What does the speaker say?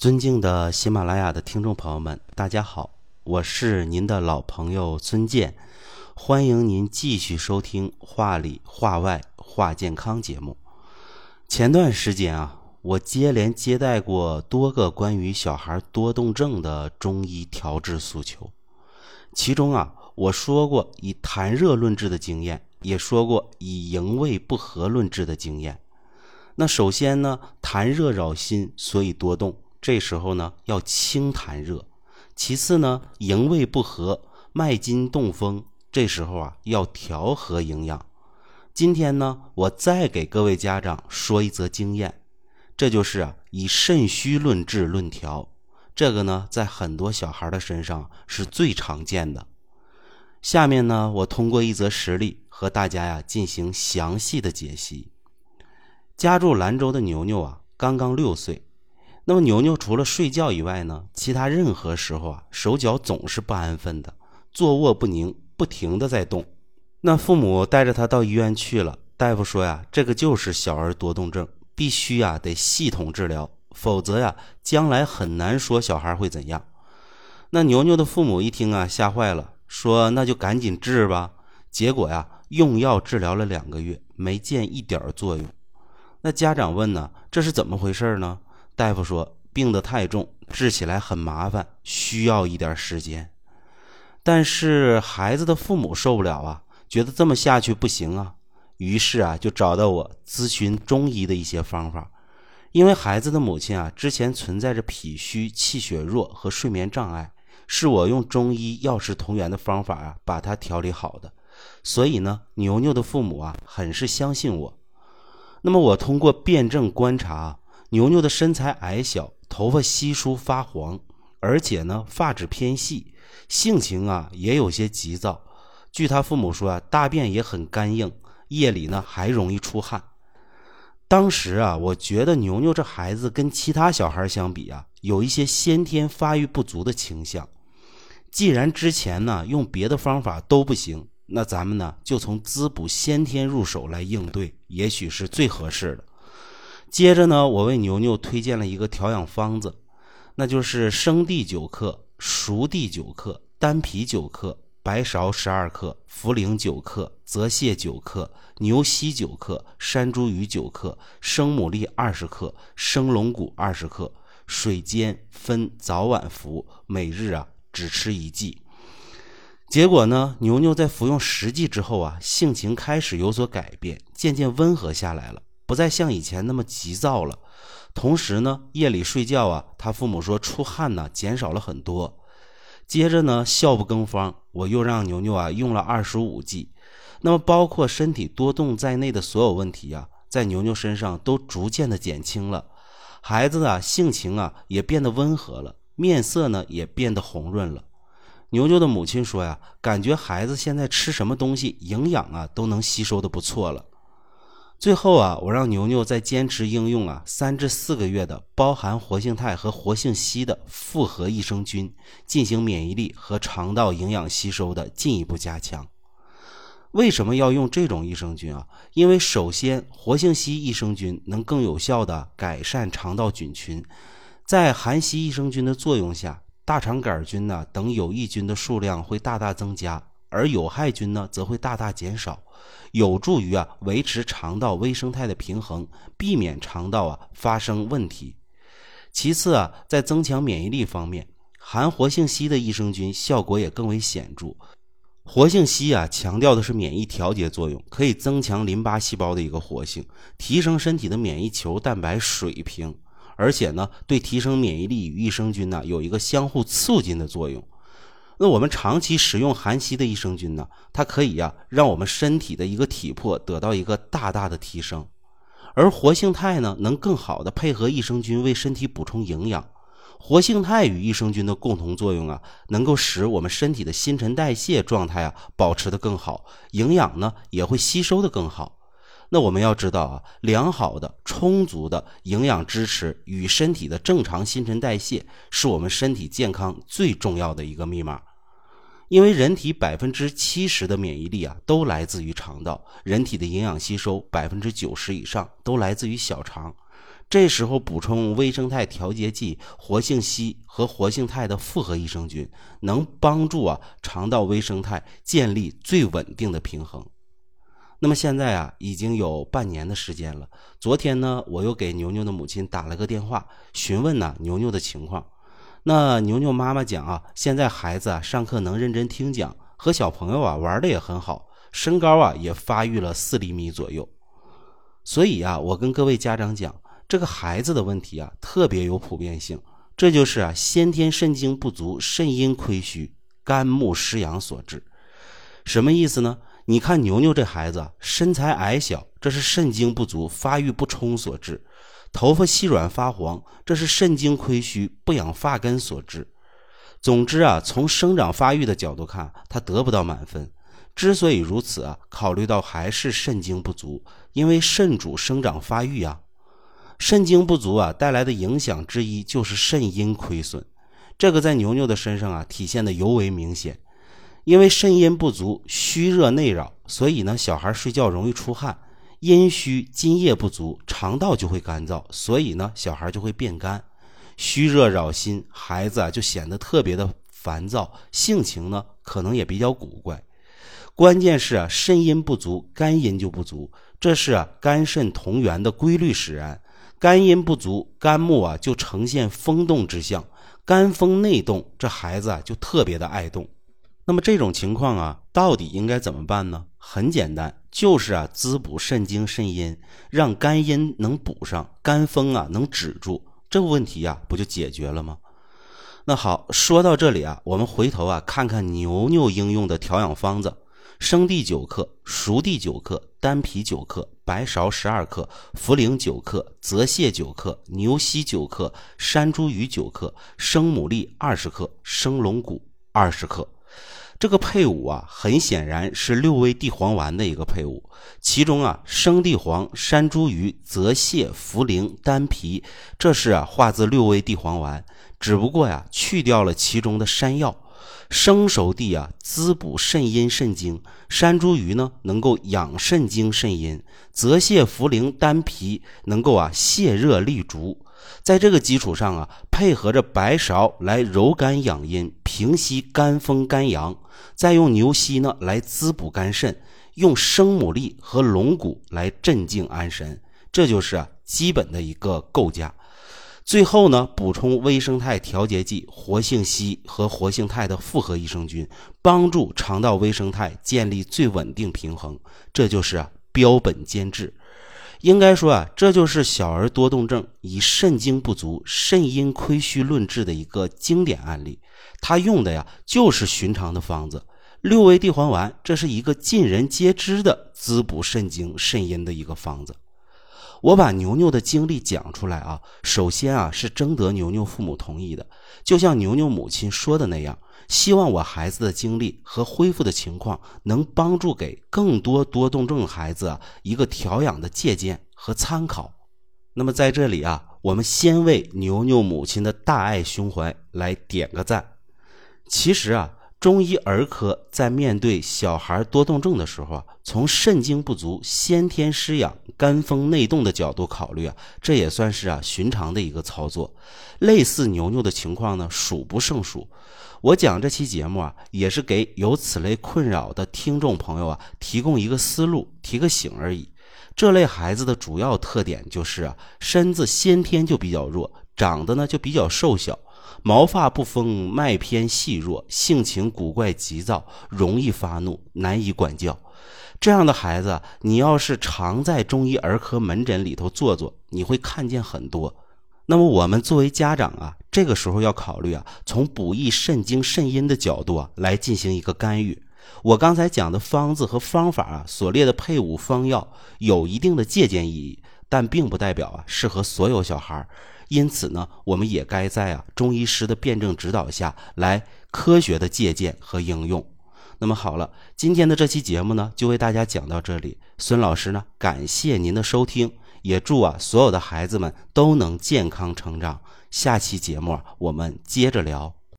尊敬的喜马拉雅的听众朋友们，大家好，我是您的老朋友孙健，欢迎您继续收听《话里话外话健康》节目。前段时间啊，我接连接待过多个关于小孩多动症的中医调治诉求，其中啊，我说过以痰热论治的经验，也说过以营卫不和论治的经验。那首先呢，痰热扰心，所以多动。这时候呢，要清痰热；其次呢，营卫不和，脉筋动风。这时候啊，要调和营养。今天呢，我再给各位家长说一则经验，这就是啊，以肾虚论治论调。这个呢，在很多小孩的身上是最常见的。下面呢，我通过一则实例和大家呀进行详细的解析。家住兰州的牛牛啊，刚刚六岁。那么牛牛除了睡觉以外呢，其他任何时候啊，手脚总是不安分的，坐卧不宁，不停的在动。那父母带着他到医院去了，大夫说呀，这个就是小儿多动症，必须呀得系统治疗，否则呀将来很难说小孩会怎样。那牛牛的父母一听啊，吓坏了，说那就赶紧治吧。结果呀，用药治疗了两个月，没见一点作用。那家长问呢，这是怎么回事呢？大夫说病得太重，治起来很麻烦，需要一点时间。但是孩子的父母受不了啊，觉得这么下去不行啊，于是啊就找到我咨询中医的一些方法。因为孩子的母亲啊之前存在着脾虚、气血弱和睡眠障碍，是我用中医药食同源的方法啊把它调理好的。所以呢，牛牛的父母啊很是相信我。那么我通过辩证观察。牛牛的身材矮小，头发稀疏发黄，而且呢发质偏细，性情啊也有些急躁。据他父母说啊，大便也很干硬，夜里呢还容易出汗。当时啊，我觉得牛牛这孩子跟其他小孩相比啊，有一些先天发育不足的倾向。既然之前呢用别的方法都不行，那咱们呢就从滋补先天入手来应对，也许是最合适的。接着呢，我为牛牛推荐了一个调养方子，那就是生地九克、熟地九克、丹皮九克、白芍十二克、茯苓九克、泽泻九克、牛膝九克、山茱萸九克、生牡蛎二十克、生龙骨二十克，水煎分早晚服，每日啊只吃一剂。结果呢，牛牛在服用十剂之后啊，性情开始有所改变，渐渐温和下来了。不再像以前那么急躁了，同时呢，夜里睡觉啊，他父母说出汗呢减少了很多。接着呢，笑不更方，我又让牛牛啊用了二十五剂，那么包括身体多动在内的所有问题啊，在牛牛身上都逐渐的减轻了。孩子啊，性情啊也变得温和了，面色呢也变得红润了。牛牛的母亲说呀，感觉孩子现在吃什么东西，营养啊都能吸收的不错了。最后啊，我让牛牛再坚持应用啊三至四个月的包含活性肽和活性硒的复合益生菌，进行免疫力和肠道营养吸收的进一步加强。为什么要用这种益生菌啊？因为首先，活性硒益生菌能更有效的改善肠道菌群，在含硒益生菌的作用下，大肠杆菌呢等有益菌的数量会大大增加，而有害菌呢则会大大减少。有助于啊维持肠道微生态的平衡，避免肠道啊发生问题。其次啊，在增强免疫力方面，含活性硒的益生菌效果也更为显著。活性硒啊强调的是免疫调节作用，可以增强淋巴细胞的一个活性，提升身体的免疫球蛋白水平，而且呢，对提升免疫力与益生菌呢有一个相互促进的作用。那我们长期使用含硒的益生菌呢，它可以呀让我们身体的一个体魄得到一个大大的提升，而活性肽呢能更好的配合益生菌为身体补充营养。活性肽与益生菌的共同作用啊，能够使我们身体的新陈代谢状态啊保持的更好，营养呢也会吸收的更好。那我们要知道啊，良好的、充足的营养支持与身体的正常新陈代谢，是我们身体健康最重要的一个密码。因为人体百分之七十的免疫力啊，都来自于肠道；人体的营养吸收百分之九十以上都来自于小肠。这时候补充微生态调节剂活性硒和活性肽的复合益生菌，能帮助啊肠道微生态建立最稳定的平衡。那么现在啊，已经有半年的时间了。昨天呢，我又给牛牛的母亲打了个电话，询问呢牛牛的情况。那牛牛妈妈讲啊，现在孩子啊上课能认真听讲，和小朋友啊玩的也很好，身高啊也发育了四厘米左右。所以啊，我跟各位家长讲，这个孩子的问题啊特别有普遍性，这就是啊先天肾精不足、肾阴亏虚、肝木失养所致。什么意思呢？你看牛牛这孩子身材矮小，这是肾精不足、发育不充所致；头发细软发黄，这是肾精亏虚、不养发根所致。总之啊，从生长发育的角度看，他得不到满分。之所以如此啊，考虑到还是肾精不足，因为肾主生长发育啊。肾精不足啊带来的影响之一就是肾阴亏损，这个在牛牛的身上啊体现的尤为明显。因为肾阴不足，虚热内扰，所以呢，小孩睡觉容易出汗。阴虚津液不足，肠道就会干燥，所以呢，小孩就会变干。虚热扰心，孩子啊就显得特别的烦躁，性情呢可能也比较古怪。关键是啊，肾阴不足，肝阴就不足，这是啊肝肾同源的规律使然。肝阴不足，肝木啊就呈现风动之象，肝风内动，这孩子啊就特别的爱动。那么这种情况啊，到底应该怎么办呢？很简单，就是啊，滋补肾精肾阴，让肝阴能补上，肝风啊能止住，这个问题呀，不就解决了吗？那好，说到这里啊，我们回头啊看看牛牛应用的调养方子：生地九克，熟地九克，丹皮九克，白芍十二克，茯苓九克，泽泻九克，牛膝九克，山茱萸九克，生牡蛎二十克，生龙骨二十克。这个配伍啊，很显然是六味地黄丸的一个配伍。其中啊，生地黄、山茱萸、泽泻、茯苓、丹皮，这是啊化自六味地黄丸，只不过呀，去掉了其中的山药。生熟地啊，滋补肾阴肾精；山茱萸呢，能够养肾精肾阴；泽泻、茯苓、丹皮能够啊泻热利足。在这个基础上啊，配合着白芍来柔肝养阴、平息肝风肝阳，再用牛膝呢来滋补肝肾，用生牡蛎和龙骨来镇静安神，这就是啊基本的一个构架。最后呢，补充微生态调节剂活性硒和活性肽的复合益生菌，帮助肠道微生态建立最稳定平衡，这就是啊标本兼治。应该说啊，这就是小儿多动症以肾精不足、肾阴亏虚论治的一个经典案例。他用的呀，就是寻常的方子——六味地黄丸，这是一个尽人皆知的滋补肾精、肾阴的一个方子。我把牛牛的经历讲出来啊，首先啊，是征得牛牛父母同意的，就像牛牛母亲说的那样。希望我孩子的经历和恢复的情况能帮助给更多多动症孩子啊一个调养的借鉴和参考。那么在这里啊，我们先为牛牛母亲的大爱胸怀来点个赞。其实啊，中医儿科在面对小孩多动症的时候啊，从肾精不足、先天失养、肝风内动的角度考虑啊，这也算是啊寻常的一个操作。类似牛牛的情况呢，数不胜数。我讲这期节目啊，也是给有此类困扰的听众朋友啊提供一个思路，提个醒而已。这类孩子的主要特点就是啊，身子先天就比较弱，长得呢就比较瘦小，毛发不丰，脉偏细弱，性情古怪急躁，容易发怒，难以管教。这样的孩子，你要是常在中医儿科门诊里头坐坐，你会看见很多。那么我们作为家长啊，这个时候要考虑啊，从补益肾精肾阴的角度啊来进行一个干预。我刚才讲的方子和方法啊，所列的配伍方药有一定的借鉴意义，但并不代表啊适合所有小孩儿。因此呢，我们也该在啊中医师的辩证指导下来科学的借鉴和应用。那么好了，今天的这期节目呢，就为大家讲到这里。孙老师呢，感谢您的收听。也祝啊，所有的孩子们都能健康成长。下期节目我们接着聊。